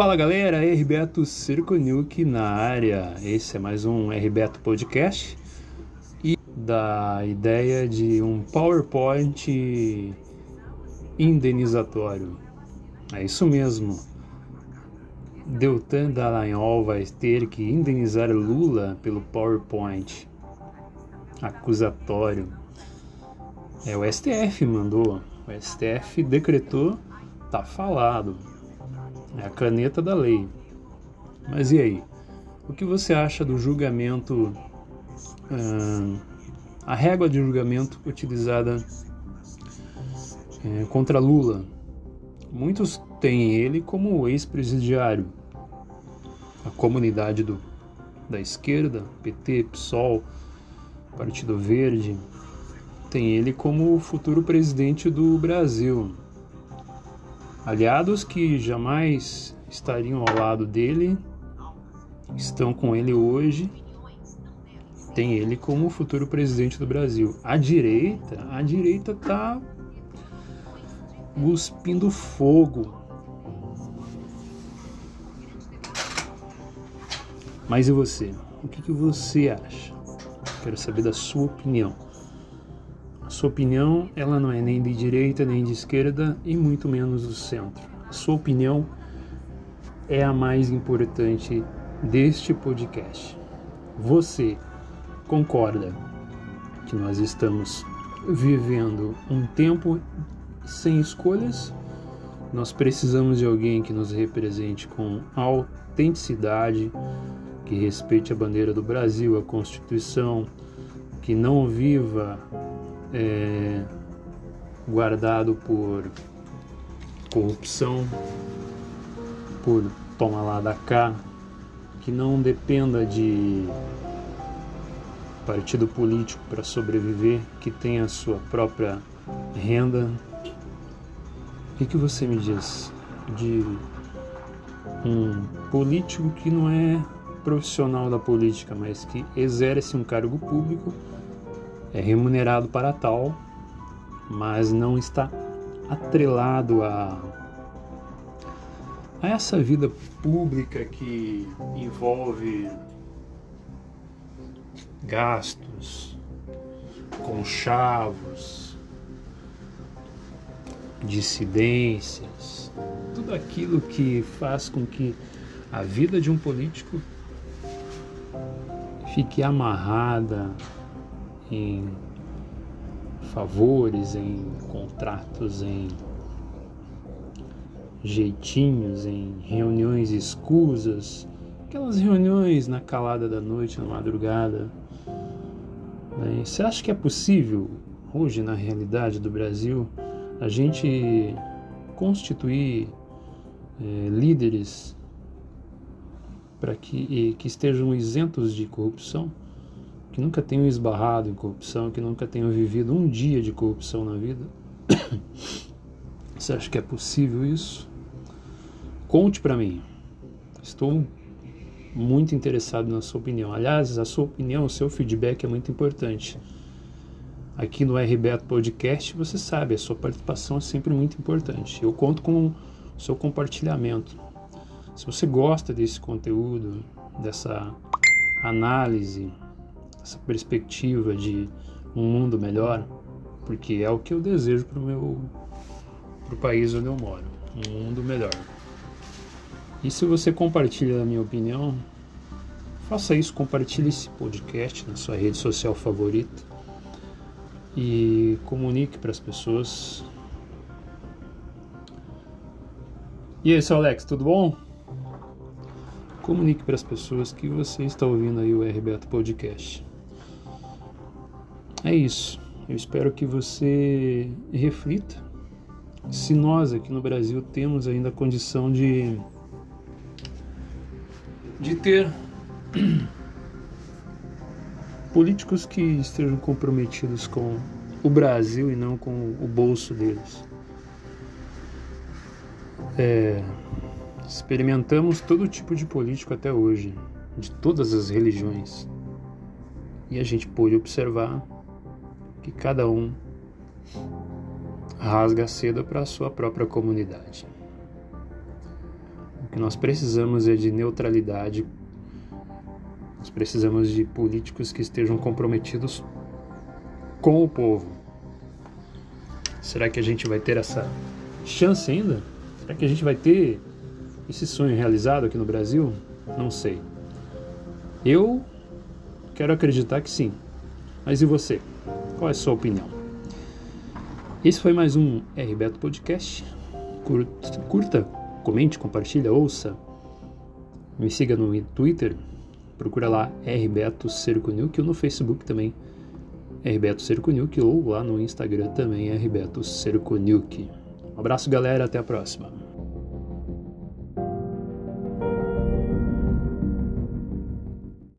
Fala galera, Herbeto Circonilk na área. Esse é mais um Herbeto Podcast e da ideia de um PowerPoint indenizatório. É isso mesmo. Deltan Dallagnol vai ter que indenizar Lula pelo PowerPoint acusatório. É o STF mandou, o STF decretou, tá falado. É a caneta da lei. Mas e aí? O que você acha do julgamento, uh, a régua de julgamento utilizada uh, contra Lula? Muitos têm ele como ex-presidiário. A comunidade do, da esquerda, PT, PSOL, Partido Verde, tem ele como futuro presidente do Brasil. Aliados que jamais estariam ao lado dele estão com ele hoje. Tem ele como futuro presidente do Brasil. A direita, a direita tá cuspindo fogo. Mas e você? O que, que você acha? Quero saber da sua opinião. Sua opinião, ela não é nem de direita, nem de esquerda e muito menos do centro. Sua opinião é a mais importante deste podcast. Você concorda que nós estamos vivendo um tempo sem escolhas? Nós precisamos de alguém que nos represente com autenticidade, que respeite a bandeira do Brasil, a Constituição, que não viva é, guardado por corrupção, por toma lá da cá, que não dependa de partido político para sobreviver, que tenha sua própria renda. O que, que você me diz de um político que não é profissional da política, mas que exerce um cargo público é remunerado para tal, mas não está atrelado a, a essa vida pública que envolve gastos, conchavos, dissidências, tudo aquilo que faz com que a vida de um político fique amarrada em favores, em contratos, em jeitinhos, em reuniões escusas, aquelas reuniões na calada da noite, na madrugada. Né? Você acha que é possível, hoje na realidade do Brasil, a gente constituir é, líderes para que, que estejam isentos de corrupção? Que nunca tenham esbarrado em corrupção, que nunca tenham vivido um dia de corrupção na vida. Você acha que é possível isso? Conte para mim. Estou muito interessado na sua opinião. Aliás, a sua opinião, o seu feedback é muito importante. Aqui no RBET Podcast, você sabe, a sua participação é sempre muito importante. Eu conto com o seu compartilhamento. Se você gosta desse conteúdo, dessa análise, essa perspectiva de um mundo melhor, porque é o que eu desejo para o meu pro país onde eu moro, um mundo melhor. E se você compartilha a minha opinião, faça isso, compartilhe esse podcast na sua rede social favorita e comunique para as pessoas. E aí, seu Alex, tudo bom? Comunique para as pessoas que você está ouvindo aí o RBEto Podcast. É isso. Eu espero que você reflita se nós aqui no Brasil temos ainda a condição de de ter políticos que estejam comprometidos com o Brasil e não com o bolso deles. É, experimentamos todo tipo de político até hoje, de todas as religiões, e a gente pôde observar que cada um rasga a seda para a sua própria comunidade. O que nós precisamos é de neutralidade. Nós precisamos de políticos que estejam comprometidos com o povo. Será que a gente vai ter essa chance ainda? Será que a gente vai ter esse sonho realizado aqui no Brasil? Não sei. Eu quero acreditar que sim. Mas e você? Qual é a sua opinião? Esse foi mais um RBeto Podcast. Curta, curta, comente, compartilha, ouça. Me siga no Twitter. Procura lá RBeto Cerconiuk ou no Facebook também. RBeto Cerconiuk ou lá no Instagram também RBeto Cerconiuk. Um abraço, galera. Até a próxima.